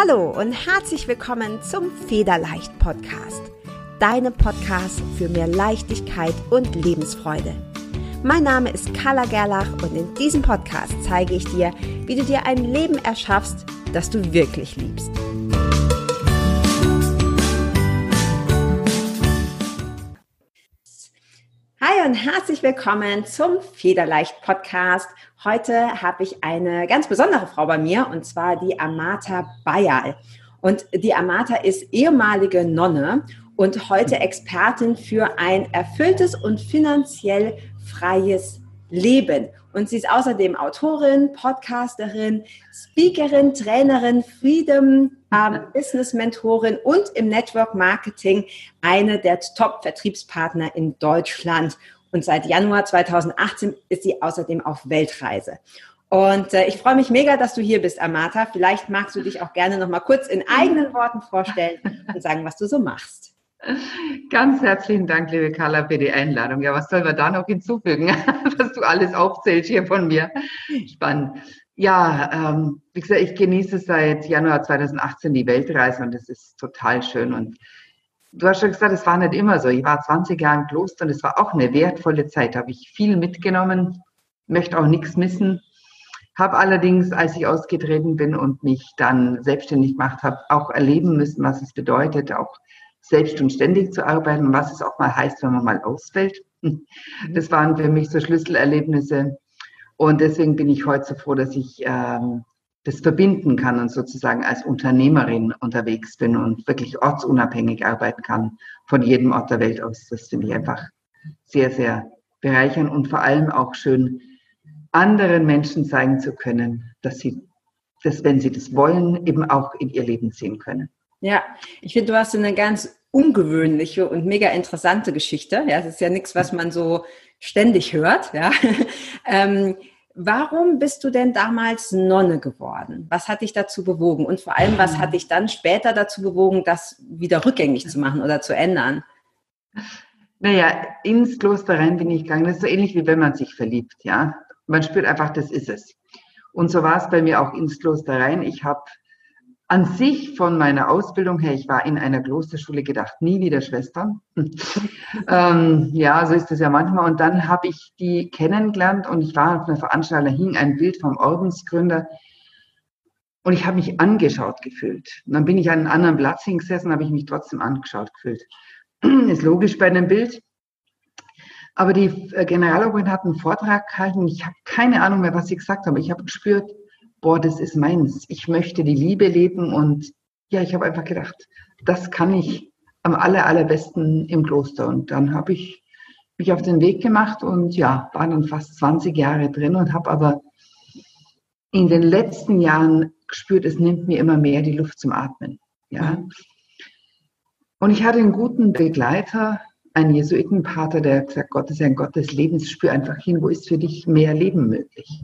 Hallo und herzlich willkommen zum Federleicht Podcast, deinem Podcast für mehr Leichtigkeit und Lebensfreude. Mein Name ist Carla Gerlach und in diesem Podcast zeige ich dir, wie du dir ein Leben erschaffst, das du wirklich liebst. Hi und herzlich willkommen zum Federleicht Podcast. Heute habe ich eine ganz besondere Frau bei mir und zwar die Amata Bayal. Und die Amata ist ehemalige Nonne und heute Expertin für ein erfülltes und finanziell freies Leben. Und sie ist außerdem Autorin, Podcasterin, Speakerin, Trainerin, Freedom ähm, Business Mentorin und im Network Marketing eine der Top-Vertriebspartner in Deutschland. Und seit Januar 2018 ist sie außerdem auf Weltreise. Und äh, ich freue mich mega, dass du hier bist, Amata. Vielleicht magst du dich auch gerne noch mal kurz in eigenen Worten vorstellen und sagen, was du so machst. Ganz herzlichen Dank, liebe Carla, für die Einladung. Ja, was soll man da noch hinzufügen, was du alles aufzählst hier von mir? Spannend. Ja, ähm, wie gesagt, ich genieße seit Januar 2018 die Weltreise und es ist total schön. Und du hast schon gesagt, es war nicht immer so. Ich war 20 Jahre im Kloster und es war auch eine wertvolle Zeit. Da habe ich viel mitgenommen, möchte auch nichts missen. Habe allerdings, als ich ausgetreten bin und mich dann selbstständig gemacht habe, auch erleben müssen, was es bedeutet, auch selbst und ständig zu arbeiten und was es auch mal heißt, wenn man mal ausfällt. Das waren für mich so Schlüsselerlebnisse. Und deswegen bin ich heute so froh, dass ich ähm, das verbinden kann und sozusagen als Unternehmerin unterwegs bin und wirklich ortsunabhängig arbeiten kann von jedem Ort der Welt aus. Das finde ich einfach sehr, sehr bereichernd und vor allem auch schön, anderen Menschen zeigen zu können, dass sie das, wenn sie das wollen, eben auch in ihr Leben ziehen können. Ja, ich finde, du hast eine ganz ungewöhnliche und mega interessante Geschichte. Ja, es ist ja nichts, was man so ständig hört. Ja. ähm, warum bist du denn damals Nonne geworden? Was hat dich dazu bewogen? Und vor allem, was hat dich dann später dazu bewogen, das wieder rückgängig zu machen oder zu ändern? Naja, ins Kloster rein bin ich gegangen. Das ist so ähnlich wie wenn man sich verliebt, ja. Man spürt einfach, das ist es. Und so war es bei mir auch ins Kloster rein. Ich habe an sich von meiner Ausbildung her, ich war in einer Klosterschule gedacht, nie wieder Schwestern. ähm, ja, so ist es ja manchmal. Und dann habe ich die kennengelernt und ich war auf einer Veranstaltung, da hing ein Bild vom Ordensgründer und ich habe mich angeschaut gefühlt. Und dann bin ich an einem anderen Platz hingesessen, habe ich mich trotzdem angeschaut gefühlt. ist logisch bei einem Bild. Aber die äh, Generalobin hat einen Vortrag gehalten. Ich habe keine Ahnung mehr, was sie gesagt haben. Ich habe gespürt, boah, das ist meins. Ich möchte die Liebe leben und ja, ich habe einfach gedacht, das kann ich am aller, allerbesten im Kloster. Und dann habe ich mich auf den Weg gemacht und ja, war dann fast 20 Jahre drin und habe aber in den letzten Jahren gespürt, es nimmt mir immer mehr die Luft zum Atmen. Ja. Mhm. Und ich hatte einen guten Begleiter, einen Jesuitenpater, der gesagt, Gott ist ein Gott des Lebens, spür einfach hin, wo ist für dich mehr Leben möglich.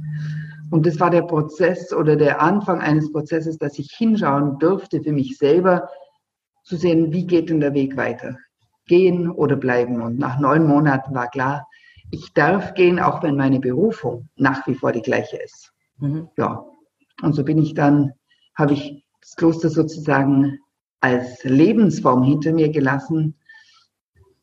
Und das war der Prozess oder der Anfang eines Prozesses, dass ich hinschauen durfte für mich selber, zu sehen, wie geht denn der Weg weiter? Gehen oder bleiben? Und nach neun Monaten war klar, ich darf gehen, auch wenn meine Berufung nach wie vor die gleiche ist. Mhm. Ja. Und so bin ich dann, habe ich das Kloster sozusagen als Lebensform hinter mir gelassen.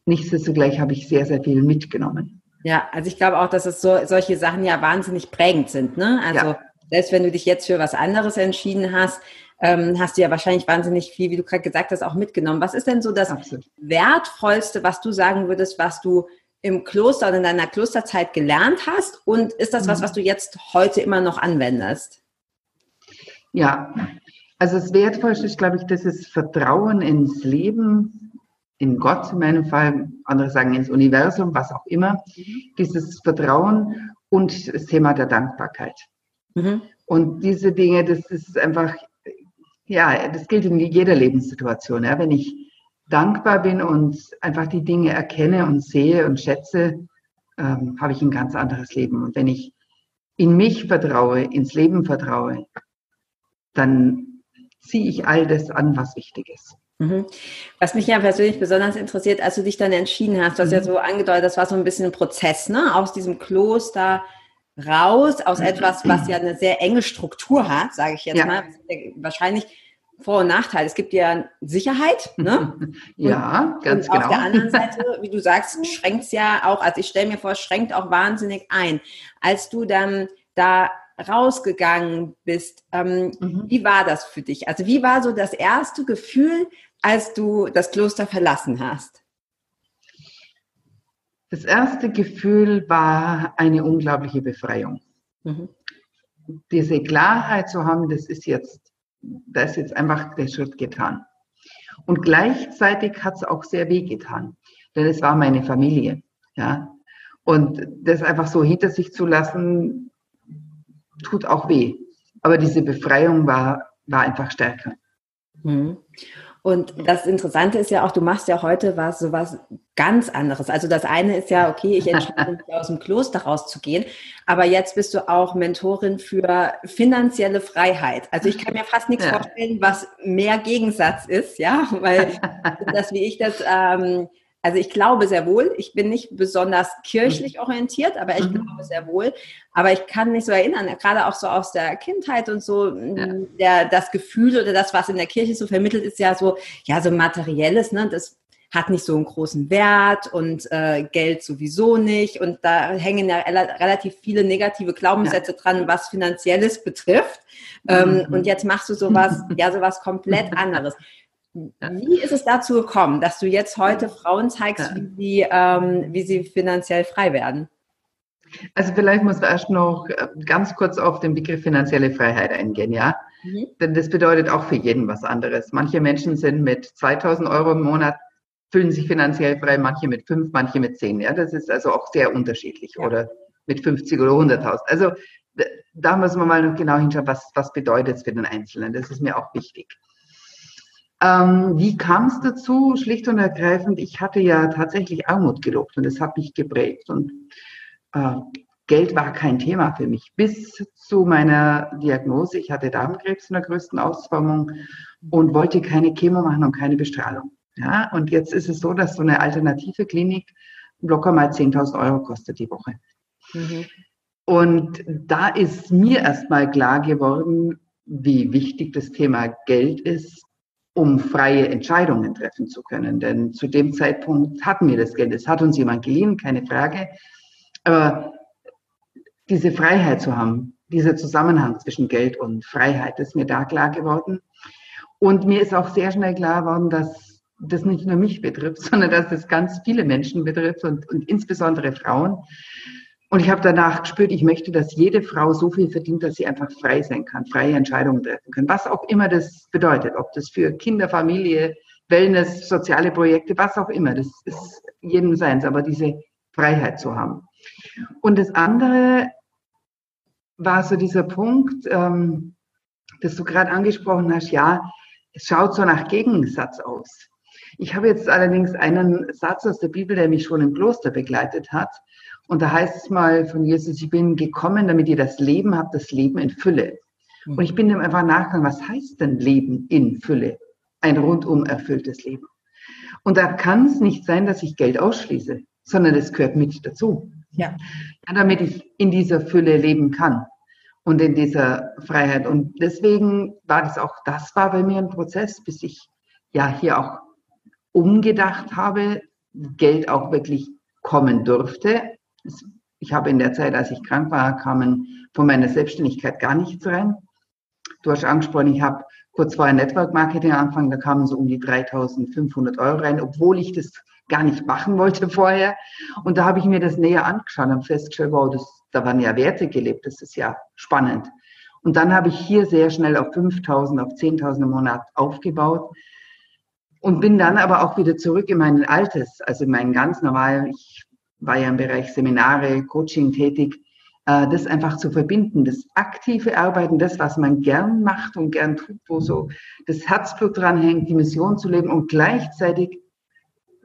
Nichtsdestotrotz habe ich sehr, sehr viel mitgenommen. Ja, also ich glaube auch, dass es so, solche Sachen ja wahnsinnig prägend sind. Ne? Also ja. selbst wenn du dich jetzt für was anderes entschieden hast, ähm, hast du ja wahrscheinlich wahnsinnig viel, wie du gerade gesagt hast, auch mitgenommen. Was ist denn so das Absolut. Wertvollste, was du sagen würdest, was du im Kloster oder in deiner Klosterzeit gelernt hast? Und ist das was, mhm. was du jetzt heute immer noch anwendest? Ja, also das Wertvollste ist, glaube ich, das ist Vertrauen ins Leben, in Gott in meinem Fall, andere sagen ins Universum, was auch immer, mhm. dieses Vertrauen und das Thema der Dankbarkeit. Mhm. Und diese Dinge, das ist einfach, ja, das gilt in jeder Lebenssituation. Ja. Wenn ich dankbar bin und einfach die Dinge erkenne und sehe und schätze, ähm, habe ich ein ganz anderes Leben. Und wenn ich in mich vertraue, ins Leben vertraue, dann ziehe ich all das an, was wichtig ist. Mhm. Was mich ja persönlich besonders interessiert, als du dich dann entschieden hast, du hast ja mhm. so angedeutet, das war so ein bisschen ein Prozess, ne? Aus diesem Kloster raus, aus mhm. etwas, was ja eine sehr enge Struktur hat, sage ich jetzt ja. mal. Wahrscheinlich Vor- und Nachteile. Es gibt ja Sicherheit, ne? ja, und, ganz und genau. Auf der anderen Seite, wie du sagst, schränkt es ja auch, also ich stelle mir vor, schränkt auch wahnsinnig ein. Als du dann da rausgegangen bist, ähm, mhm. wie war das für dich? Also wie war so das erste Gefühl, als du das Kloster verlassen hast? Das erste Gefühl war eine unglaubliche Befreiung. Mhm. Diese Klarheit zu haben, das ist jetzt, da ist jetzt einfach der Schritt getan. Und gleichzeitig hat es auch sehr weh getan, denn es war meine Familie, ja. Und das einfach so hinter sich zu lassen, tut auch weh. Aber diese Befreiung war, war einfach stärker. Mhm. Und das Interessante ist ja auch, du machst ja heute was, so was ganz anderes. Also das eine ist ja, okay, ich entscheide mich aus dem Kloster rauszugehen, aber jetzt bist du auch Mentorin für finanzielle Freiheit. Also ich kann mir fast nichts ja. vorstellen, was mehr Gegensatz ist, ja, weil das, wie ich das ähm, also ich glaube sehr wohl, ich bin nicht besonders kirchlich orientiert, aber ich mhm. glaube sehr wohl. Aber ich kann mich so erinnern, gerade auch so aus der Kindheit und so, ja. der, das Gefühl oder das, was in der Kirche so vermittelt, ist ja so, ja, so materielles, ne? Das hat nicht so einen großen Wert und äh, Geld sowieso nicht. Und da hängen ja relativ viele negative Glaubenssätze ja. dran, was Finanzielles betrifft. Ähm, mhm. Und jetzt machst du sowas, ja, sowas komplett anderes. Wie ist es dazu gekommen, dass du jetzt heute Frauen zeigst, wie sie, ähm, wie sie finanziell frei werden? Also vielleicht muss man erst noch äh, ganz kurz auf den Begriff finanzielle Freiheit eingehen, ja? Mhm. Denn das bedeutet auch für jeden was anderes. Manche Menschen sind mit 2000 Euro im Monat, fühlen sich finanziell frei, manche mit 5, manche mit 10, ja? Das ist also auch sehr unterschiedlich ja. oder mit 50 oder 100.000. Also da müssen wir mal genau hinschauen, was, was bedeutet es für den Einzelnen. Das ist mir auch wichtig. Ähm, wie kam es dazu? Schlicht und ergreifend, ich hatte ja tatsächlich Armut gelobt und das hat mich geprägt. Und äh, Geld war kein Thema für mich. Bis zu meiner Diagnose, ich hatte Darmkrebs in der größten Ausformung und wollte keine Chemo machen und keine Bestrahlung. Ja, und jetzt ist es so, dass so eine alternative Klinik locker mal 10.000 Euro kostet die Woche. Mhm. Und da ist mir erstmal klar geworden, wie wichtig das Thema Geld ist um freie Entscheidungen treffen zu können. Denn zu dem Zeitpunkt hatten wir das Geld. Es hat uns jemand geliehen, keine Frage. Aber diese Freiheit zu haben, dieser Zusammenhang zwischen Geld und Freiheit, ist mir da klar geworden. Und mir ist auch sehr schnell klar geworden, dass das nicht nur mich betrifft, sondern dass es ganz viele Menschen betrifft und, und insbesondere Frauen. Und ich habe danach gespürt, ich möchte, dass jede Frau so viel verdient, dass sie einfach frei sein kann, freie Entscheidungen treffen kann. Was auch immer das bedeutet, ob das für Kinder, Familie, Wellness, soziale Projekte, was auch immer, das ist jedem seins, aber diese Freiheit zu haben. Und das andere war so dieser Punkt, ähm, dass du gerade angesprochen hast, ja, es schaut so nach Gegensatz aus. Ich habe jetzt allerdings einen Satz aus der Bibel, der mich schon im Kloster begleitet hat. Und da heißt es mal von Jesus, ich bin gekommen, damit ihr das Leben habt, das Leben in Fülle. Und ich bin dem einfach nachgegangen, was heißt denn Leben in Fülle? Ein rundum erfülltes Leben. Und da kann es nicht sein, dass ich Geld ausschließe, sondern es gehört mit dazu. Ja. ja. Damit ich in dieser Fülle leben kann und in dieser Freiheit. Und deswegen war das auch, das war bei mir ein Prozess, bis ich ja hier auch umgedacht habe, Geld auch wirklich kommen durfte ich habe in der Zeit, als ich krank war, kamen von meiner Selbstständigkeit gar nichts rein. Du hast angesprochen, ich habe kurz vorher Network Marketing angefangen, da kamen so um die 3500 Euro rein, obwohl ich das gar nicht machen wollte vorher. Und da habe ich mir das näher angeschaut und festgestellt, wow, das, da waren ja Werte gelebt, das ist ja spannend. Und dann habe ich hier sehr schnell auf 5000, auf 10.000 im Monat aufgebaut und bin dann aber auch wieder zurück in mein altes, also in meinen ganz normalen, ich war ja im Bereich Seminare, Coaching tätig, äh, das einfach zu verbinden, das aktive Arbeiten, das, was man gern macht und gern tut, wo so das Herzblut dran hängt, die Mission zu leben und gleichzeitig,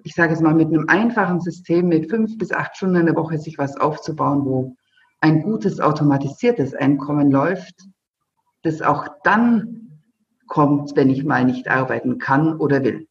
ich sage es mal, mit einem einfachen System mit fünf bis acht Stunden in der Woche sich was aufzubauen, wo ein gutes automatisiertes Einkommen läuft, das auch dann kommt, wenn ich mal nicht arbeiten kann oder will.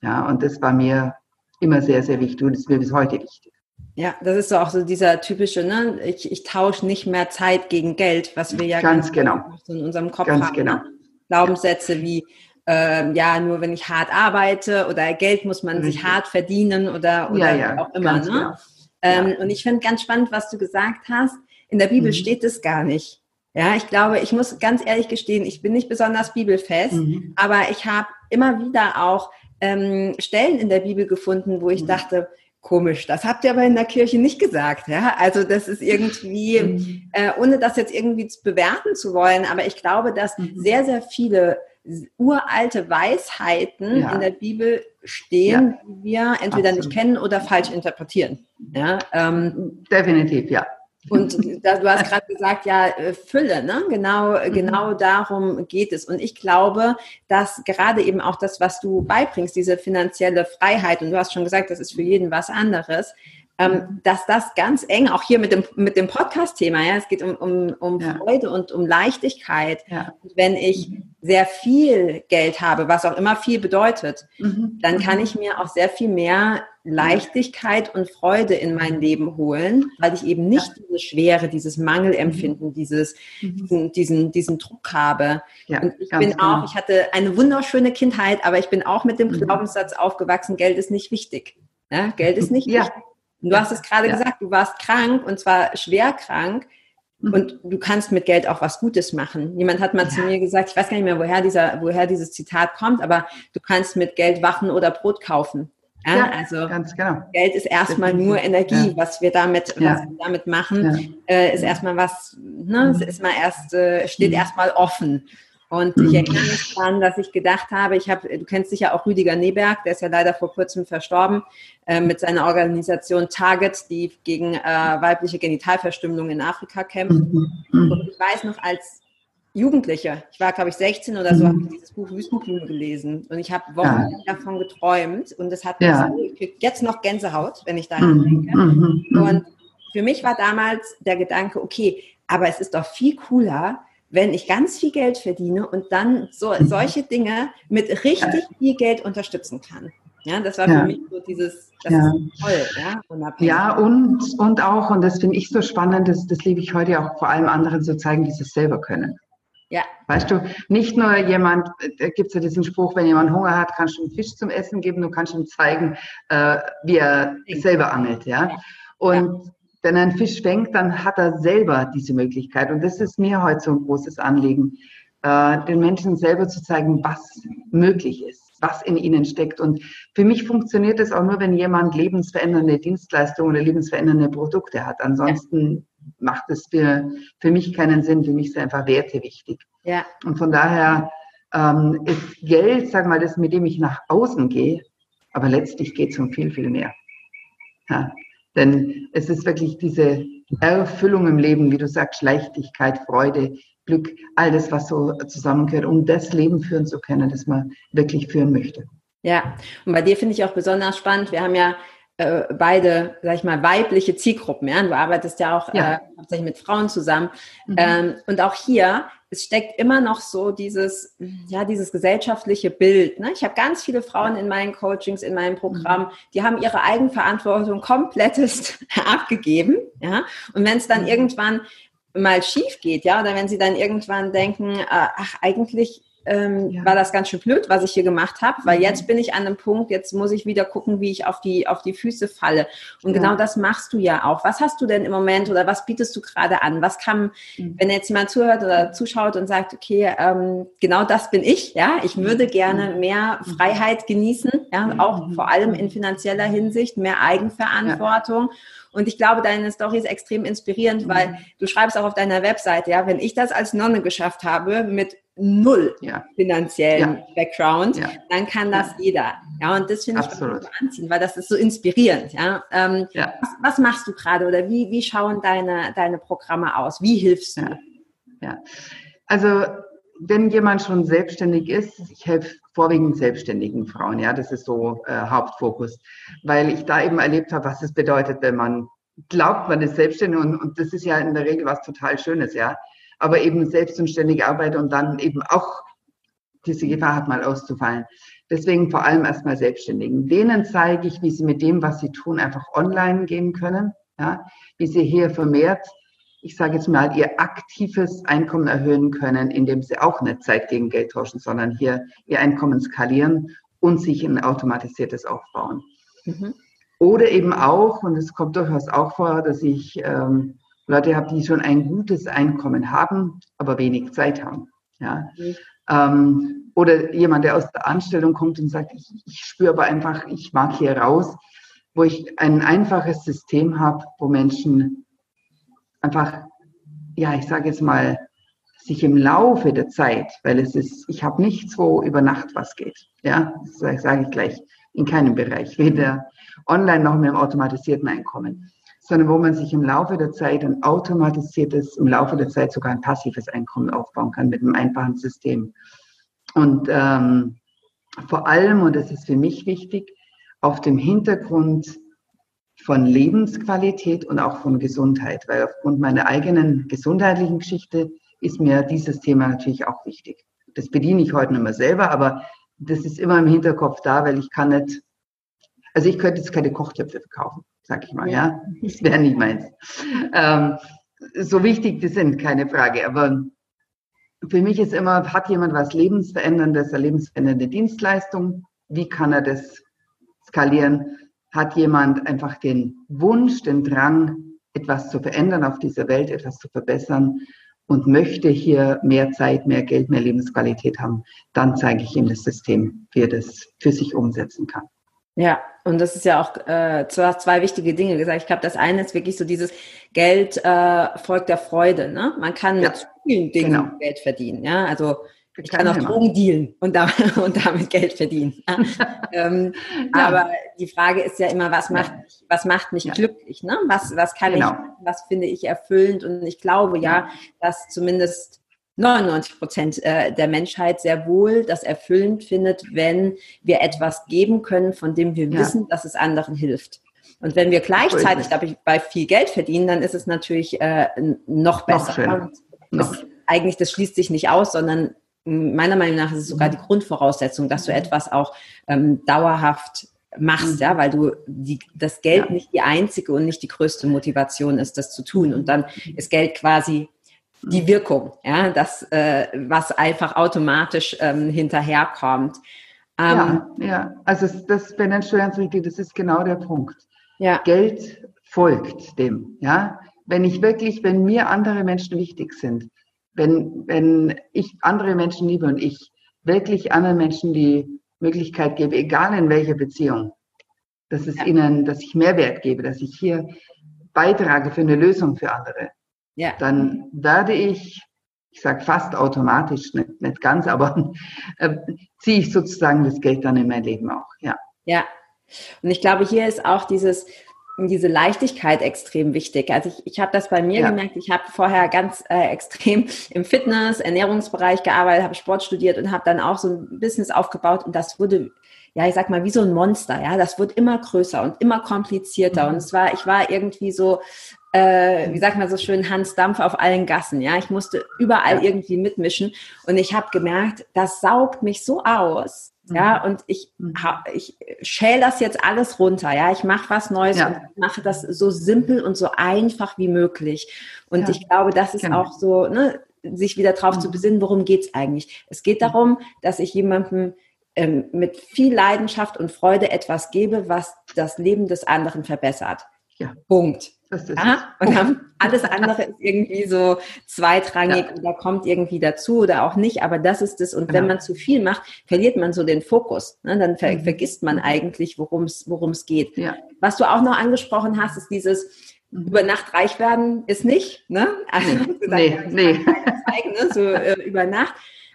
Ja, und das war mir immer sehr, sehr wichtig und ist mir bis heute wichtig. Ja, das ist so auch so dieser typische, ne? Ich, ich tausche nicht mehr Zeit gegen Geld, was wir ja ganz, genau in unserem Kopf ganz haben. Genau. Ne? Glaubenssätze wie äh, ja, nur wenn ich hart arbeite oder Geld muss man Richtig. sich hart verdienen oder, oder ja, ja, auch immer. Ne? Genau. Ähm, ja. Und ich finde ganz spannend, was du gesagt hast. In der Bibel mhm. steht es gar nicht. Ja, ich glaube, ich muss ganz ehrlich gestehen, ich bin nicht besonders bibelfest, mhm. aber ich habe immer wieder auch ähm, Stellen in der Bibel gefunden, wo ich mhm. dachte, komisch, das habt ihr aber in der Kirche nicht gesagt. Ja? Also das ist irgendwie, mhm. äh, ohne das jetzt irgendwie bewerten zu wollen, aber ich glaube, dass mhm. sehr, sehr viele uralte Weisheiten ja. in der Bibel stehen, ja. die wir entweder Absolut. nicht kennen oder falsch interpretieren. Ja, ähm, Definitiv, ja. Und da, du hast gerade gesagt, ja, äh, Fülle, ne? Genau, mhm. genau darum geht es. Und ich glaube, dass gerade eben auch das, was du beibringst, diese finanzielle Freiheit, und du hast schon gesagt, das ist für jeden was anderes, ähm, dass das ganz eng, auch hier mit dem, mit dem Podcast-Thema, ja, es geht um, um, um ja. Freude und um Leichtigkeit. Ja. wenn ich sehr viel Geld habe, was auch immer viel bedeutet, mhm. dann kann mhm. ich mir auch sehr viel mehr Leichtigkeit und Freude in mein Leben holen, weil ich eben nicht diese Schwere, dieses Mangelempfinden, mhm. dieses, mhm. diesen, diesen, diesen Druck habe. Ja, und ich bin genau. auch, ich hatte eine wunderschöne Kindheit, aber ich bin auch mit dem mhm. Glaubenssatz aufgewachsen, Geld ist nicht wichtig. Ja, Geld ist nicht ja. wichtig. Und du hast es gerade ja. gesagt, du warst krank und zwar schwer krank. Mhm. Und du kannst mit Geld auch was Gutes machen. Jemand hat mal ja. zu mir gesagt, ich weiß gar nicht mehr, woher, dieser, woher dieses Zitat kommt, aber du kannst mit Geld Waffen oder Brot kaufen. Ja, ja also genau. Geld ist erstmal nur Energie, ja. was wir damit, was wir damit machen, äh, ist erstmal was, ne, mhm. es ist mal erst, äh, steht mhm. erstmal offen. Und ich erinnere mich daran, dass ich gedacht habe, ich habe, du kennst sicher auch Rüdiger Neberg, der ist ja leider vor kurzem verstorben, äh, mit seiner Organisation Target, die gegen äh, weibliche Genitalverstümmelung in Afrika kämpft. Mhm. Und ich weiß noch, als Jugendliche, ich war glaube ich 16 oder so, habe ich dieses Buch Wüstenblume gelesen und ich habe Wochen ja. davon geträumt und das hat ja. so, jetzt noch Gänsehaut, wenn ich daran mhm. denke. Mhm. Und für mich war damals der Gedanke, okay, aber es ist doch viel cooler, wenn ich ganz viel Geld verdiene und dann so, solche Dinge mit richtig viel Geld unterstützen kann. Ja, das war für ja. mich so dieses, das ja. ist toll, ja, unabhängig. Ja, und, und auch, und das finde ich so spannend, das, das liebe ich heute auch vor allem anderen zu zeigen, die es selber können. Ja. Weißt du, nicht nur jemand, da gibt es ja diesen Spruch, wenn jemand Hunger hat, kannst du ihm Fisch zum Essen geben, du kannst ihm zeigen, äh, wie er selber angelt, ja. Und wenn er einen Fisch fängt, dann hat er selber diese Möglichkeit. Und das ist mir heute so ein großes Anliegen, äh, den Menschen selber zu zeigen, was möglich ist, was in ihnen steckt. Und für mich funktioniert das auch nur, wenn jemand lebensverändernde Dienstleistungen oder lebensverändernde Produkte hat. Ansonsten ja. macht es für, für mich keinen Sinn. Für mich sind einfach Werte wichtig. Ja. Und von daher ähm, ist Geld, sag mal, das, mit dem ich nach außen gehe, aber letztlich geht es um viel, viel mehr. Ja. Denn es ist wirklich diese Erfüllung im Leben, wie du sagst, Leichtigkeit, Freude, Glück, all das, was so zusammengehört, um das Leben führen zu können, das man wirklich führen möchte. Ja, und bei dir finde ich auch besonders spannend. Wir haben ja äh, beide, sag ich mal, weibliche Zielgruppen. Ja? Du arbeitest ja auch ja. Äh, hauptsächlich mit Frauen zusammen. Mhm. Ähm, und auch hier es steckt immer noch so dieses, ja, dieses gesellschaftliche Bild. Ne? Ich habe ganz viele Frauen in meinen Coachings, in meinem Programm, die haben ihre Eigenverantwortung komplettest abgegeben. Ja? Und wenn es dann mhm. irgendwann mal schief geht, ja, oder wenn sie dann irgendwann denken, äh, ach, eigentlich ähm, ja. war das ganz schön blöd, was ich hier gemacht habe, weil mhm. jetzt bin ich an einem Punkt, jetzt muss ich wieder gucken, wie ich auf die, auf die Füße falle. Und ja. genau das machst du ja auch. Was hast du denn im Moment oder was bietest du gerade an? Was kann, mhm. wenn jetzt jemand zuhört oder zuschaut und sagt, okay, ähm, genau das bin ich, ja, ich würde gerne mhm. mehr mhm. Freiheit genießen, ja, auch vor allem in finanzieller Hinsicht, mehr Eigenverantwortung. Ja. Und ich glaube, deine Story ist extrem inspirierend, weil du schreibst auch auf deiner Webseite, ja, wenn ich das als Nonne geschafft habe mit null ja. finanziellen ja. Background, ja. dann kann das jeder. Ja, und das finde ich so anziehend, weil das ist so inspirierend. Ja, ähm, was, was, machst du gerade oder wie, wie schauen deine, deine Programme aus? Wie hilfst du? Ja, also wenn jemand schon selbstständig ist, ich helfe vorwiegend selbstständigen Frauen, ja, das ist so äh, Hauptfokus, weil ich da eben erlebt habe, was es bedeutet, wenn man glaubt, man ist selbstständig und, und das ist ja in der Regel was total Schönes, ja aber eben selbstständig arbeite und dann eben auch diese Gefahr hat, mal auszufallen. Deswegen vor allem erstmal Selbstständigen. Denen zeige ich, wie sie mit dem, was sie tun, einfach online gehen können, ja, wie sie hier vermehrt ich sage jetzt mal, ihr aktives Einkommen erhöhen können, indem sie auch nicht Zeit gegen Geld tauschen, sondern hier ihr Einkommen skalieren und sich ein automatisiertes aufbauen. Mhm. Oder eben auch, und es kommt durchaus auch vor, dass ich ähm, Leute habe, die schon ein gutes Einkommen haben, aber wenig Zeit haben. Ja. Mhm. Ähm, oder jemand, der aus der Anstellung kommt und sagt, ich, ich spüre aber einfach, ich mag hier raus, wo ich ein einfaches System habe, wo Menschen einfach, ja, ich sage jetzt mal, sich im Laufe der Zeit, weil es ist, ich habe nichts, wo über Nacht was geht. Ja, das sage ich gleich, in keinem Bereich, weder online noch mit dem automatisierten Einkommen, sondern wo man sich im Laufe der Zeit ein automatisiertes, im Laufe der Zeit sogar ein passives Einkommen aufbauen kann mit einem einfachen System. Und ähm, vor allem, und das ist für mich wichtig, auf dem Hintergrund von Lebensqualität und auch von Gesundheit, weil aufgrund meiner eigenen gesundheitlichen Geschichte ist mir dieses Thema natürlich auch wichtig. Das bediene ich heute nicht mehr selber, aber das ist immer im Hinterkopf da, weil ich kann nicht, also ich könnte jetzt keine Kochtöpfe verkaufen, sag ich mal, ja. Das wäre nicht meins. Ähm, so wichtig die sind, keine Frage, aber für mich ist immer, hat jemand was Lebensveränderndes, eine lebensverändernde Dienstleistung? Wie kann er das skalieren? Hat jemand einfach den Wunsch, den Drang, etwas zu verändern auf dieser Welt, etwas zu verbessern und möchte hier mehr Zeit, mehr Geld, mehr Lebensqualität haben, dann zeige ich ihm das System, wie er das für sich umsetzen kann. Ja, und das ist ja auch äh, zwei, zwei wichtige Dinge gesagt. Ich glaube, das eine ist wirklich so dieses Geld äh, folgt der Freude. Ne? Man kann ja, mit vielen Dingen genau. Geld verdienen. Ja, also ich kann auch Drogen dealen und, da, und damit Geld verdienen. ähm, ja. Aber die Frage ist ja immer, was macht mich, was macht mich ja. glücklich? Ne? Was, was kann genau. ich, was finde ich erfüllend? Und ich glaube ja, dass zumindest 99 Prozent äh, der Menschheit sehr wohl das erfüllend findet, wenn wir etwas geben können, von dem wir ja. wissen, dass es anderen hilft. Und wenn wir gleichzeitig, glaube ich, bei viel Geld verdienen, dann ist es natürlich äh, noch besser. Noch noch. Das, eigentlich, das schließt sich nicht aus, sondern meiner Meinung nach ist es sogar die Grundvoraussetzung, dass du etwas auch ähm, dauerhaft machst, ja, weil du die, das Geld ja. nicht die einzige und nicht die größte Motivation ist, das zu tun. Und dann ist Geld quasi die Wirkung, ja, das, äh, was einfach automatisch ähm, hinterherkommt. Ähm, ja, ja, also das wichtig, das ist genau der Punkt. Ja. Geld folgt dem, ja. Wenn ich wirklich, wenn mir andere Menschen wichtig sind, wenn, wenn ich andere Menschen liebe und ich wirklich anderen Menschen die Möglichkeit gebe, egal in welcher Beziehung, dass es ja. ihnen, dass ich Mehrwert gebe, dass ich hier beitrage für eine Lösung für andere, ja. dann werde ich, ich sage fast automatisch, nicht, nicht ganz, aber äh, ziehe ich sozusagen das Geld dann in mein Leben auch. Ja. Ja. Und ich glaube, hier ist auch dieses, diese Leichtigkeit extrem wichtig. Also ich, ich habe das bei mir ja. gemerkt. Ich habe vorher ganz äh, extrem im Fitness, Ernährungsbereich gearbeitet, habe Sport studiert und habe dann auch so ein Business aufgebaut und das wurde ja, ich sag mal, wie so ein Monster, ja, das wird immer größer und immer komplizierter. Mhm. Und es war, ich war irgendwie so, äh, wie sagt man so schön, Hans Dampf auf allen Gassen, ja. Ich musste überall ja. irgendwie mitmischen und ich habe gemerkt, das saugt mich so aus. Ja, mhm. und ich, mhm. ich schäle das jetzt alles runter. Ja, ich mache was Neues ja. und mache das so simpel und so einfach wie möglich. Und ja. ich glaube, das ist genau. auch so, ne, sich wieder drauf mhm. zu besinnen, worum geht's eigentlich? Es geht darum, dass ich jemandem ähm, mit viel Leidenschaft und Freude etwas gebe, was das Leben des anderen verbessert. Ja. Punkt. Ja? Und alles andere ist irgendwie so zweitrangig ja. oder kommt irgendwie dazu oder auch nicht. Aber das ist es. Und genau. wenn man zu viel macht, verliert man so den Fokus. Ne? Dann ver mhm. vergisst man eigentlich, worum es geht. Ja. Was du auch noch angesprochen hast, ist dieses mhm. über Nacht reich werden ist nicht. Ne? Also, nee, nee. Zeigen, ne? So äh, über Nacht.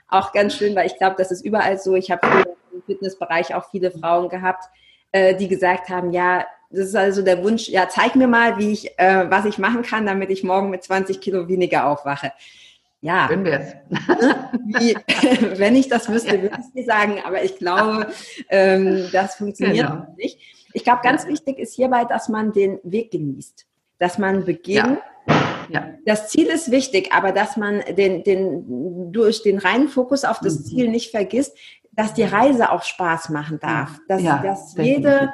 Auch ganz schön, weil ich glaube, das ist überall so. Ich habe im Fitnessbereich auch viele Frauen gehabt, äh, die gesagt haben, ja, das ist also der Wunsch, ja, zeig mir mal, wie ich, äh, was ich machen kann, damit ich morgen mit 20 Kilo weniger aufwache. Ja. Wenn wir Wie, wenn ich das wüsste, ja. würde ich dir sagen, aber ich glaube, ähm, das funktioniert genau. nicht. Ich glaube, ganz ja. wichtig ist hierbei, dass man den Weg genießt, dass man beginnt. Ja. Das Ziel ist wichtig, aber dass man den, den, durch den reinen Fokus auf das mhm. Ziel nicht vergisst, dass die Reise auch Spaß machen darf, dass, dass jede,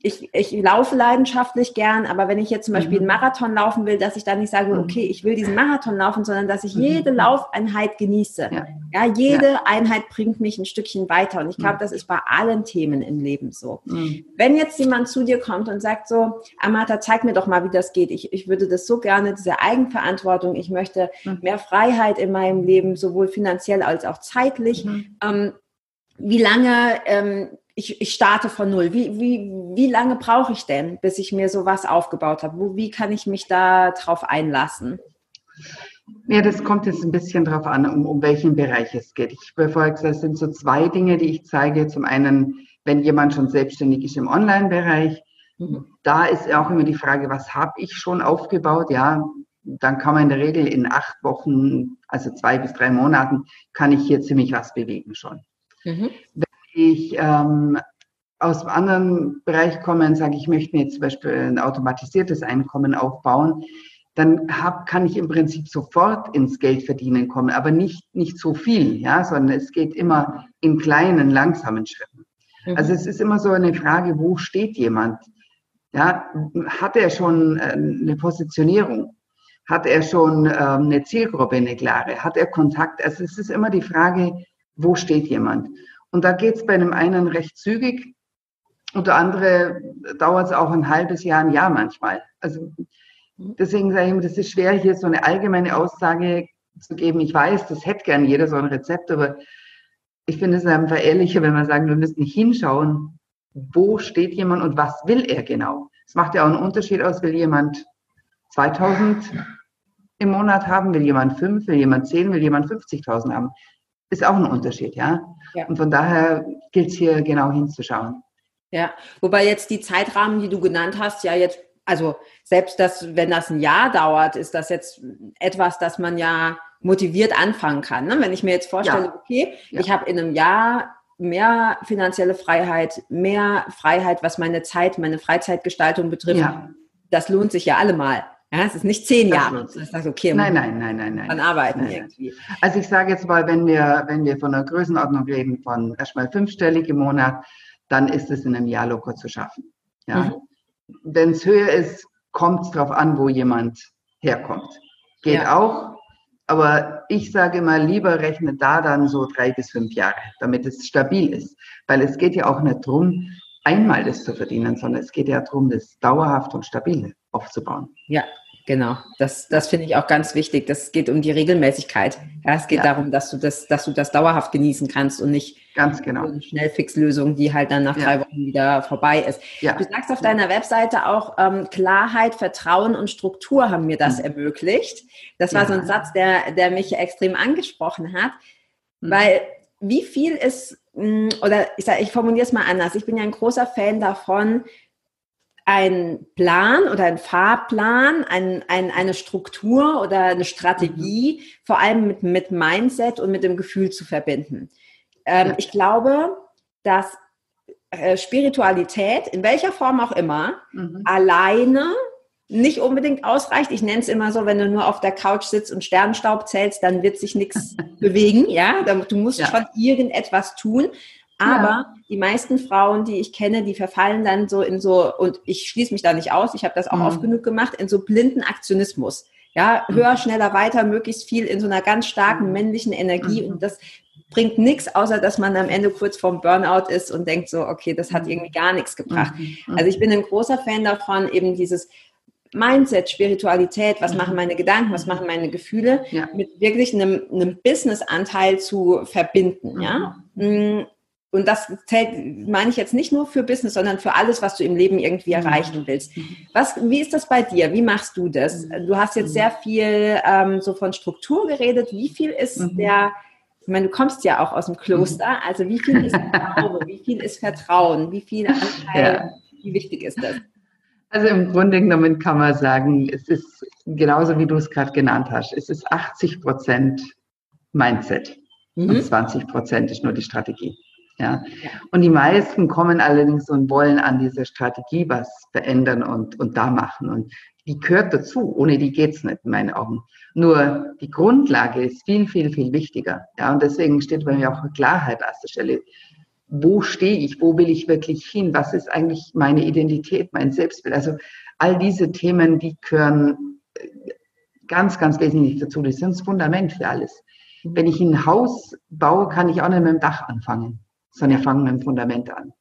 ich, ich laufe leidenschaftlich gern, aber wenn ich jetzt zum Beispiel mhm. einen Marathon laufen will, dass ich dann nicht sage, mhm. okay, ich will diesen Marathon laufen, sondern dass ich jede Laufeinheit genieße. Ja, ja jede ja. Einheit bringt mich ein Stückchen weiter. Und ich glaube, das ist bei allen Themen im Leben so. Mhm. Wenn jetzt jemand zu dir kommt und sagt so, Amata, zeig mir doch mal, wie das geht. Ich, ich würde das so gerne, diese Eigenverantwortung, ich möchte mhm. mehr Freiheit in meinem Leben, sowohl finanziell als auch zeitlich. Mhm. Ähm, wie lange ähm, ich, ich starte von null. Wie, wie, wie lange brauche ich denn, bis ich mir sowas aufgebaut habe? Wo, wie kann ich mich da drauf einlassen? Ja, das kommt jetzt ein bisschen darauf an, um, um welchen Bereich es geht. Ich gesagt, es sind so zwei Dinge, die ich zeige. Zum einen, wenn jemand schon selbstständig ist im Online-Bereich, mhm. da ist auch immer die Frage, was habe ich schon aufgebaut? Ja, dann kann man in der Regel in acht Wochen, also zwei bis drei Monaten, kann ich hier ziemlich was bewegen schon. Mhm ich ähm, aus einem anderen Bereich komme und sage, ich möchte mir jetzt zum Beispiel ein automatisiertes Einkommen aufbauen, dann hab, kann ich im Prinzip sofort ins Geld verdienen kommen, aber nicht, nicht so viel, ja, sondern es geht immer in kleinen, langsamen Schritten. Mhm. Also es ist immer so eine Frage, wo steht jemand? Ja, hat er schon äh, eine Positionierung? Hat er schon ähm, eine Zielgruppe, eine klare? Hat er Kontakt? Also es ist immer die Frage, wo steht jemand? Und da geht es bei einem einen recht zügig und der andere dauert es auch ein halbes Jahr, ein Jahr manchmal. Also deswegen sage ich immer, das ist schwer, hier so eine allgemeine Aussage zu geben. Ich weiß, das hätte gern jeder so ein Rezept, aber ich finde es einfach ehrlicher, wenn man sagen, wir müssen hinschauen, wo steht jemand und was will er genau. Es macht ja auch einen Unterschied aus, will jemand 2000 im Monat haben, will jemand 5, will jemand 10, will jemand 50.000 haben ist auch ein Unterschied, ja. ja. Und von daher gilt es hier genau hinzuschauen. Ja, wobei jetzt die Zeitrahmen, die du genannt hast, ja jetzt, also selbst das, wenn das ein Jahr dauert, ist das jetzt etwas, das man ja motiviert anfangen kann. Ne? Wenn ich mir jetzt vorstelle, ja. okay, ja. ich habe in einem Jahr mehr finanzielle Freiheit, mehr Freiheit, was meine Zeit, meine Freizeitgestaltung betrifft, das lohnt sich ja allemal. Ja, es ist nicht zehn Jahre. Ist okay, nein, nein, nein, nein, nein. Dann arbeiten nein, irgendwie. Also ich sage jetzt mal, wenn wir, wenn wir von einer Größenordnung reden von erstmal fünfstellig im Monat, dann ist es in einem Jahr locker zu schaffen. Ja. Mhm. Wenn es höher ist, kommt es darauf an, wo jemand herkommt. Geht ja. auch, aber ich sage immer, lieber rechne da dann so drei bis fünf Jahre, damit es stabil ist. Weil es geht ja auch nicht darum, einmal das zu verdienen, sondern es geht ja darum, das dauerhaft und stabil aufzubauen. Ja, Genau, das, das finde ich auch ganz wichtig. Das geht um die Regelmäßigkeit. Ja, es geht ja. darum, dass du das, dass du das dauerhaft genießen kannst und nicht ganz genau eine Schnellfixlösung, die halt dann nach ja. drei Wochen wieder vorbei ist. Ja. Du sagst auf deiner Webseite auch ähm, Klarheit, Vertrauen und Struktur haben mir das mhm. ermöglicht. Das war so ein Satz, der, der mich extrem angesprochen hat, mhm. weil wie viel ist mm, oder ich sage, ich formuliere es mal anders. Ich bin ja ein großer Fan davon, ein Plan oder ein Fahrplan, ein, ein, eine Struktur oder eine Strategie, mhm. vor allem mit, mit Mindset und mit dem Gefühl zu verbinden. Ähm, ja. Ich glaube, dass äh, Spiritualität, in welcher Form auch immer, mhm. alleine nicht unbedingt ausreicht. Ich nenne es immer so, wenn du nur auf der Couch sitzt und Sternstaub zählst, dann wird sich nichts bewegen. Ja, du musst ja. schon irgendetwas tun. Aber ja. die meisten Frauen, die ich kenne, die verfallen dann so in so, und ich schließe mich da nicht aus, ich habe das auch mhm. oft genug gemacht, in so blinden Aktionismus. Ja, mhm. höher, schneller, weiter, möglichst viel in so einer ganz starken mhm. männlichen Energie. Mhm. Und das bringt nichts, außer dass man am Ende kurz vorm Burnout ist und denkt so, okay, das hat mhm. irgendwie gar nichts gebracht. Mhm. Also ich bin ein großer Fan davon, eben dieses Mindset, Spiritualität, was machen meine Gedanken, was machen meine Gefühle, ja. mit wirklich einem, einem Business-Anteil zu verbinden. Ja? Und das zählt, meine ich jetzt nicht nur für Business, sondern für alles, was du im Leben irgendwie mhm. erreichen willst. Mhm. Was, wie ist das bei dir? Wie machst du das? Mhm. Du hast jetzt sehr viel ähm, so von Struktur geredet. Wie viel ist mhm. der, ich meine, du kommst ja auch aus dem Kloster, also wie viel ist Glaube, wie viel ist Vertrauen, wie viel Anteil, ja. wie wichtig ist das? Also im Grunde genommen kann man sagen, es ist genauso wie du es gerade genannt hast. Es ist 80 Prozent Mindset mhm. und 20 Prozent ist nur die Strategie. Ja. Und die meisten kommen allerdings und wollen an dieser Strategie was verändern und, und da machen. Und die gehört dazu. Ohne die geht's nicht in meinen Augen. Nur die Grundlage ist viel, viel, viel wichtiger. Ja, und deswegen steht bei mir auch Klarheit an der Stelle. Wo stehe ich, wo will ich wirklich hin, was ist eigentlich meine Identität, mein Selbstbild. Also all diese Themen, die gehören äh, ganz, ganz wesentlich dazu. Das sind das Fundament für alles. Wenn ich ein Haus baue, kann ich auch nicht mit dem Dach anfangen, sondern ich fange mit dem Fundament an.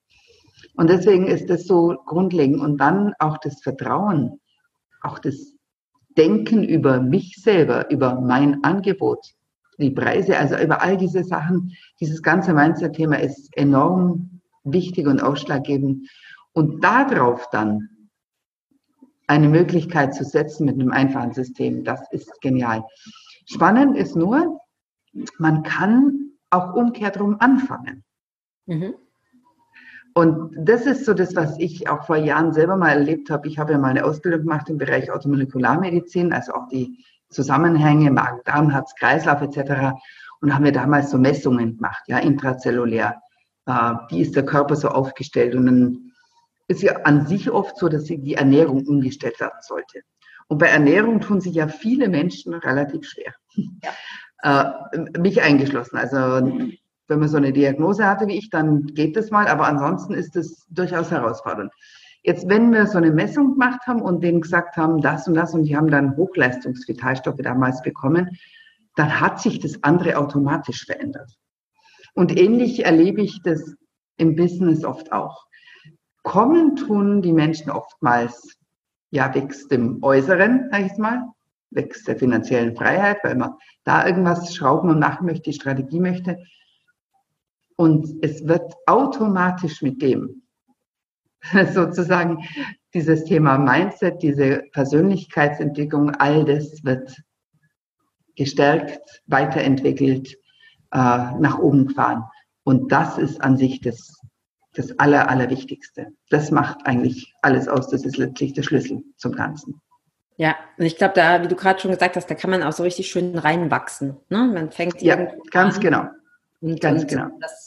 Und deswegen ist das so grundlegend. Und dann auch das Vertrauen, auch das Denken über mich selber, über mein Angebot, die Preise, also über all diese Sachen. Dieses ganze Mindset-Thema ist enorm wichtig und ausschlaggebend. Und darauf dann eine Möglichkeit zu setzen mit einem einfachen System, das ist genial. Spannend ist nur, man kann auch umkehrt anfangen. Mhm. Und das ist so das, was ich auch vor Jahren selber mal erlebt habe. Ich habe ja mal eine Ausbildung gemacht im Bereich Automolekularmedizin, also auch die Zusammenhänge, Magen, Darm, Herz, Kreislauf etc. Und haben wir damals so Messungen gemacht, ja, intrazellulär. Äh, wie ist der Körper so aufgestellt? Und dann ist ja an sich oft so, dass die Ernährung umgestellt werden sollte. Und bei Ernährung tun sich ja viele Menschen relativ schwer. Ja. Äh, mich eingeschlossen. Also wenn man so eine Diagnose hatte wie ich, dann geht das mal, aber ansonsten ist es durchaus herausfordernd. Jetzt, wenn wir so eine Messung gemacht haben und denen gesagt haben, das und das, und die haben dann Hochleistungsvitalstoffe damals bekommen, dann hat sich das andere automatisch verändert. Und ähnlich erlebe ich das im Business oft auch. Kommen tun die Menschen oftmals, ja, wächst dem Äußeren, sag ich mal, wächst der finanziellen Freiheit, weil man da irgendwas schrauben und machen möchte, die Strategie möchte. Und es wird automatisch mit dem, sozusagen dieses Thema Mindset, diese Persönlichkeitsentwicklung, all das wird gestärkt, weiterentwickelt, äh, nach oben gefahren. Und das ist an sich das, das Aller, Allerwichtigste. Das macht eigentlich alles aus. Das ist letztlich der Schlüssel zum Ganzen. Ja, und ich glaube, da, wie du gerade schon gesagt hast, da kann man auch so richtig schön reinwachsen. Ne? Man fängt ja ganz an. genau. Und, Ganz und genau. das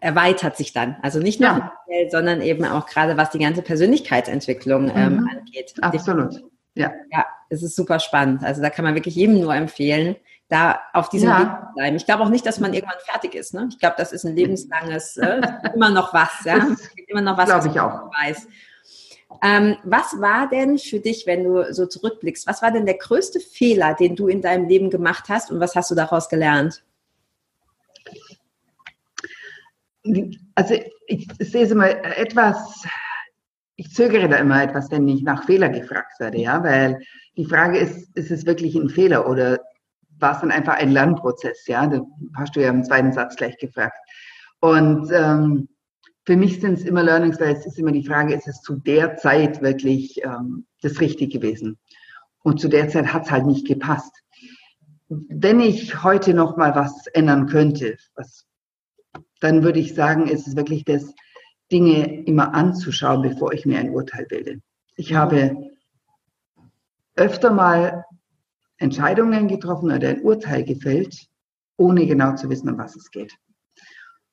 erweitert sich dann. Also nicht nur ja. Sondern eben auch gerade was die ganze Persönlichkeitsentwicklung ähm, mhm. angeht. Absolut. Ja. Ja, es ist super spannend. Also da kann man wirklich jedem nur empfehlen, da auf diesem ja. Weg zu bleiben. Ich glaube auch nicht, dass man irgendwann fertig ist. Ne? Ich glaube, das ist ein lebenslanges, äh, immer noch was. Ja? Es gibt immer noch was, was ich auch. weiß. Ähm, was war denn für dich, wenn du so zurückblickst, was war denn der größte Fehler, den du in deinem Leben gemacht hast und was hast du daraus gelernt? Also ich sehe es immer etwas, ich zögere da immer etwas, wenn ich nach Fehler gefragt werde, ja, weil die Frage ist, ist es wirklich ein Fehler oder war es dann einfach ein Lernprozess, ja, da hast du ja im zweiten Satz gleich gefragt. Und ähm, für mich sind es immer Learnings, weil es ist immer die Frage, ist es zu der Zeit wirklich ähm, das Richtige gewesen? Und zu der Zeit hat es halt nicht gepasst. Wenn ich heute noch mal was ändern könnte, was dann würde ich sagen, ist es wirklich das, Dinge immer anzuschauen, bevor ich mir ein Urteil bilde. Ich habe öfter mal Entscheidungen getroffen oder ein Urteil gefällt, ohne genau zu wissen, um was es geht.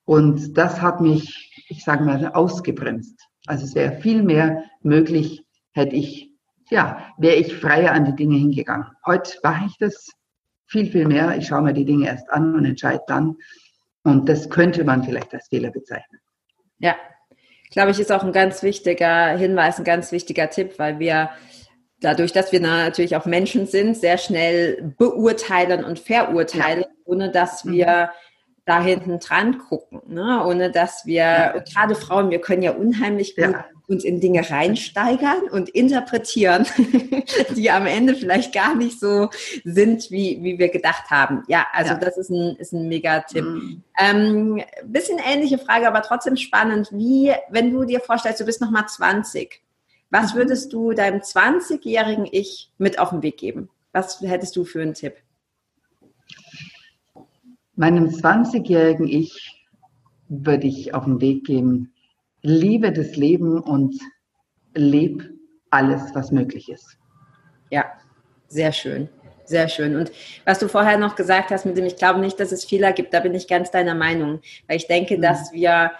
Und das hat mich, ich sage mal, ausgebremst. Also es wäre viel mehr möglich, hätte ich, ja, wäre ich freier an die Dinge hingegangen. Heute mache ich das viel, viel mehr. Ich schaue mir die Dinge erst an und entscheide dann. Und das könnte man vielleicht als Fehler bezeichnen. Ja, glaube ich, ist auch ein ganz wichtiger Hinweis, ein ganz wichtiger Tipp, weil wir dadurch, dass wir natürlich auch Menschen sind, sehr schnell beurteilen und verurteilen, ja. ohne dass wir mhm da hinten dran gucken, ne? ohne dass wir, ja. gerade Frauen, wir können ja unheimlich gut ja. Uns in Dinge reinsteigern und interpretieren, die am Ende vielleicht gar nicht so sind, wie, wie wir gedacht haben. Ja, also ja. das ist ein, ist ein Mega-Tipp. Mhm. Ähm, bisschen ähnliche Frage, aber trotzdem spannend. Wie, wenn du dir vorstellst, du bist noch mal 20, was mhm. würdest du deinem 20-jährigen Ich mit auf den Weg geben? Was hättest du für einen Tipp? Meinem 20-jährigen Ich würde ich auf den Weg geben, liebe das Leben und leb alles, was möglich ist. Ja, sehr schön. Sehr schön. Und was du vorher noch gesagt hast, mit dem ich glaube nicht, dass es Fehler gibt, da bin ich ganz deiner Meinung. Weil ich denke, mhm. dass wir,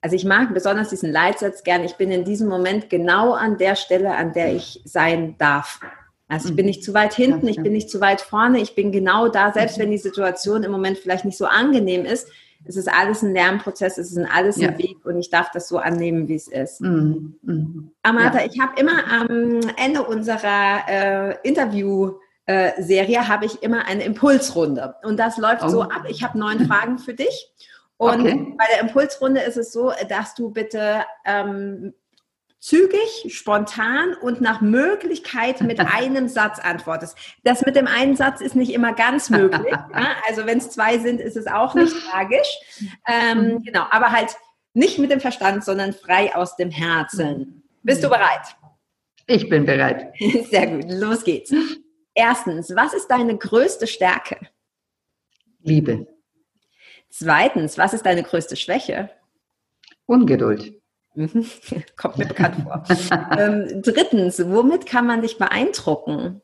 also ich mag besonders diesen Leitsatz gern, ich bin in diesem Moment genau an der Stelle, an der ich sein darf. Also ich bin mhm. nicht zu weit hinten, ich bin nicht zu weit vorne, ich bin genau da, selbst mhm. wenn die Situation im Moment vielleicht nicht so angenehm ist, es ist alles ein Lernprozess, es ist alles ja. ein Weg und ich darf das so annehmen, wie es ist. Mhm. Mhm. Amata, ja. ich habe immer am Ende unserer äh, Interview äh, Serie habe ich immer eine Impulsrunde. Und das läuft oh. so ab. Ich habe neun Fragen für dich. Und okay. bei der Impulsrunde ist es so, dass du bitte ähm, zügig, spontan und nach Möglichkeit mit einem Satz antwortest. Das mit dem einen Satz ist nicht immer ganz möglich. ja? Also wenn es zwei sind, ist es auch nicht tragisch. Ähm, mhm. genau, aber halt nicht mit dem Verstand, sondern frei aus dem Herzen. Bist du bereit? Ich bin bereit. Sehr gut, los geht's. Erstens, was ist deine größte Stärke? Liebe. Zweitens, was ist deine größte Schwäche? Ungeduld. Mhm. Kommt mir bekannt vor. ähm, drittens, womit kann man dich beeindrucken?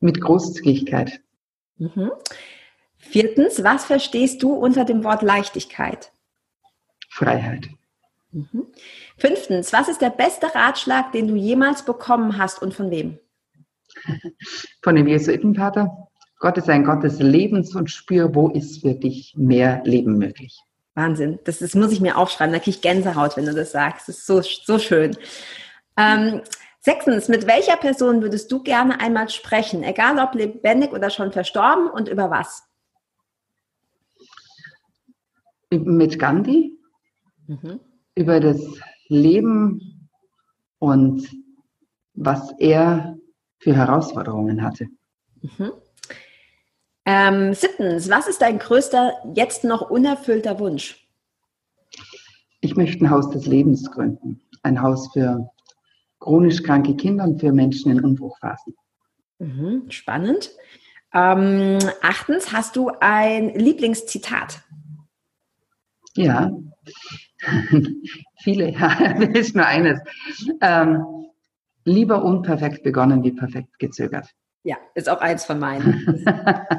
Mit Großzügigkeit. Mhm. Viertens, was verstehst du unter dem Wort Leichtigkeit? Freiheit. Mhm. Fünftens, was ist der beste Ratschlag, den du jemals bekommen hast und von wem? Von dem Jesuitenpater. Gott ist ein Gott des Lebens und spür, wo ist für dich mehr Leben möglich. Wahnsinn. Das, das muss ich mir aufschreiben. Da kriege ich Gänsehaut, wenn du das sagst. Das ist so, so schön. Ähm, sechstens, mit welcher Person würdest du gerne einmal sprechen? Egal ob lebendig oder schon verstorben und über was? Mit Gandhi. Mhm. Über das Leben und was er für Herausforderungen hatte. Mhm. Ähm, siebtens, was ist dein größter, jetzt noch unerfüllter Wunsch? Ich möchte ein Haus des Lebens gründen. Ein Haus für chronisch kranke Kinder und für Menschen in Umbruchphasen. Mhm, spannend. Ähm, achtens, hast du ein Lieblingszitat? Ja, viele, ja, das ist nur eines. Ähm, lieber unperfekt begonnen wie perfekt gezögert. Ja, ist auch eins von meinen.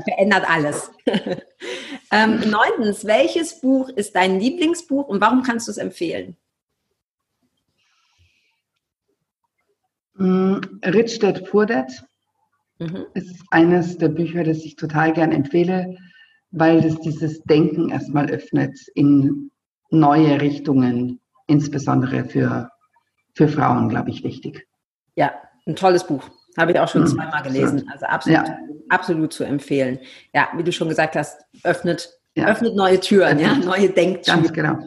verändert alles. ähm, neuntens, welches Buch ist dein Lieblingsbuch und warum kannst du es empfehlen? Rich Dad Poor Dad mhm. ist eines der Bücher, das ich total gern empfehle, weil es dieses Denken erstmal öffnet in neue Richtungen, insbesondere für, für Frauen, glaube ich, wichtig. Ja, ein tolles Buch. Habe ich auch schon hm. zweimal gelesen. Also absolut, ja. absolut zu empfehlen. Ja, wie du schon gesagt hast, öffnet, ja. öffnet neue Türen, ja, neue Denktüren. Ganz genau.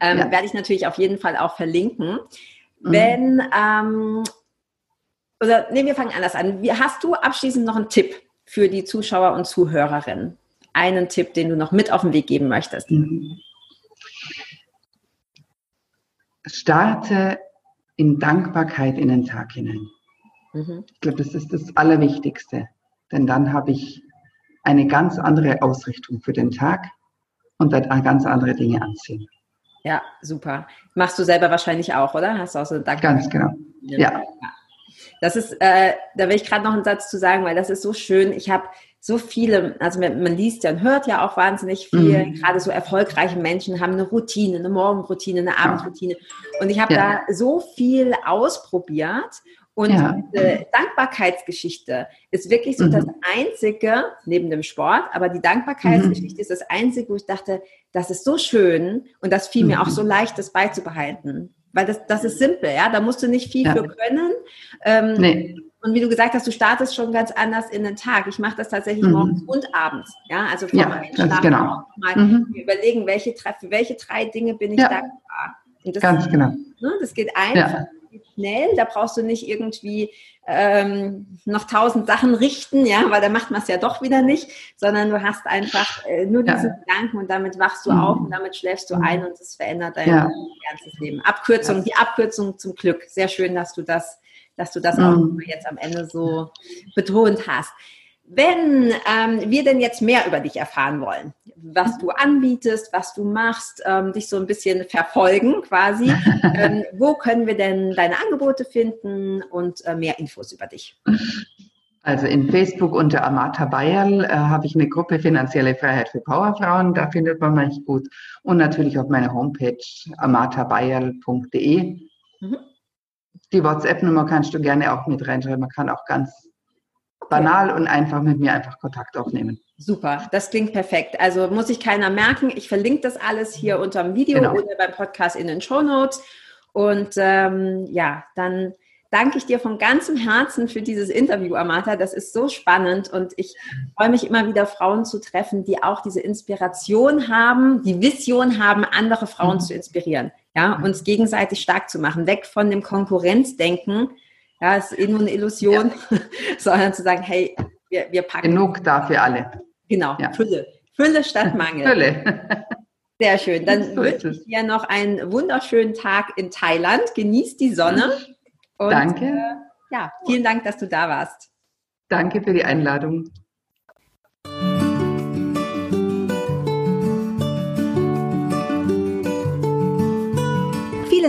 Ähm, ja. Werde ich natürlich auf jeden Fall auch verlinken. Mhm. Wenn, ähm, oder nee, wir fangen anders an. Hast du abschließend noch einen Tipp für die Zuschauer und Zuhörerinnen? Einen Tipp, den du noch mit auf den Weg geben möchtest? Mhm. Starte in Dankbarkeit in den Tag hinein. Mhm. Ich glaube, das ist das Allerwichtigste. Denn dann habe ich eine ganz andere Ausrichtung für den Tag und werde ganz andere Dinge anziehen. Ja, super. Machst du selber wahrscheinlich auch, oder? Hast du auch so Dank Ganz genau. Ja. Das ist, äh, da will ich gerade noch einen Satz zu sagen, weil das ist so schön. Ich habe so viele, also man, liest ja und hört ja auch wahnsinnig viel. Mhm. Gerade so erfolgreiche Menschen haben eine Routine, eine Morgenroutine, eine Abendroutine. Und ich habe ja. da so viel ausprobiert und ja. diese Dankbarkeitsgeschichte ist wirklich so mhm. das Einzige, neben dem Sport, aber die Dankbarkeitsgeschichte mhm. ist das Einzige, wo ich dachte, das ist so schön und das fiel mhm. mir auch so leicht, das beizubehalten. Weil das, das ist simpel, ja, da musst du nicht viel ja. für können. Ähm, nee. Und wie du gesagt hast, du startest schon ganz anders in den Tag. Ich mache das tatsächlich mhm. morgens und abends. Ja, also vor ja, Schlafen genau. mal mhm. überlegen, welche, für welche drei Dinge bin ich ja. dankbar. Das, ganz genau. Ne, das geht einfach schnell. Da brauchst du nicht irgendwie ähm, noch tausend Sachen richten, ja, weil da macht man es ja doch wieder nicht, sondern du hast einfach äh, nur diesen ja. Gedanken und damit wachst du mhm. auf und damit schläfst du ein und es verändert dein ja. ganzes Leben. Abkürzung, ja. die Abkürzung zum Glück. Sehr schön, dass du das, dass du das mhm. auch jetzt am Ende so betont hast. Wenn ähm, wir denn jetzt mehr über dich erfahren wollen, was du anbietest, was du machst, ähm, dich so ein bisschen verfolgen quasi, ähm, wo können wir denn deine Angebote finden und äh, mehr Infos über dich? Also in Facebook unter Amata Bayerl äh, habe ich eine Gruppe Finanzielle Freiheit für Powerfrauen, da findet man mich gut. Und natürlich auf meiner Homepage amatabayerl.de. Mhm. Die WhatsApp-Nummer kannst du gerne auch mit reinschreiben. Man kann auch ganz banal und einfach mit mir einfach Kontakt aufnehmen. Super, das klingt perfekt. Also muss sich keiner merken. Ich verlinke das alles hier unter dem Video genau. oder beim Podcast in den Show Notes. Und ähm, ja, dann danke ich dir von ganzem Herzen für dieses Interview, Amata. Das ist so spannend und ich freue mich immer wieder, Frauen zu treffen, die auch diese Inspiration haben, die Vision haben, andere Frauen mhm. zu inspirieren. Ja, uns gegenseitig stark zu machen, weg von dem Konkurrenzdenken. Ja, es ist eh nur eine Illusion, ja. sondern zu sagen, hey, wir, wir packen. Genug da für alle. Genau, ja. Fülle. Fülle statt Mangel. Fülle. Sehr schön. Dann wünsche ich dir noch einen wunderschönen Tag in Thailand. Genieß die Sonne. Und, Danke. Äh, ja, vielen Dank, dass du da warst. Danke für die Einladung.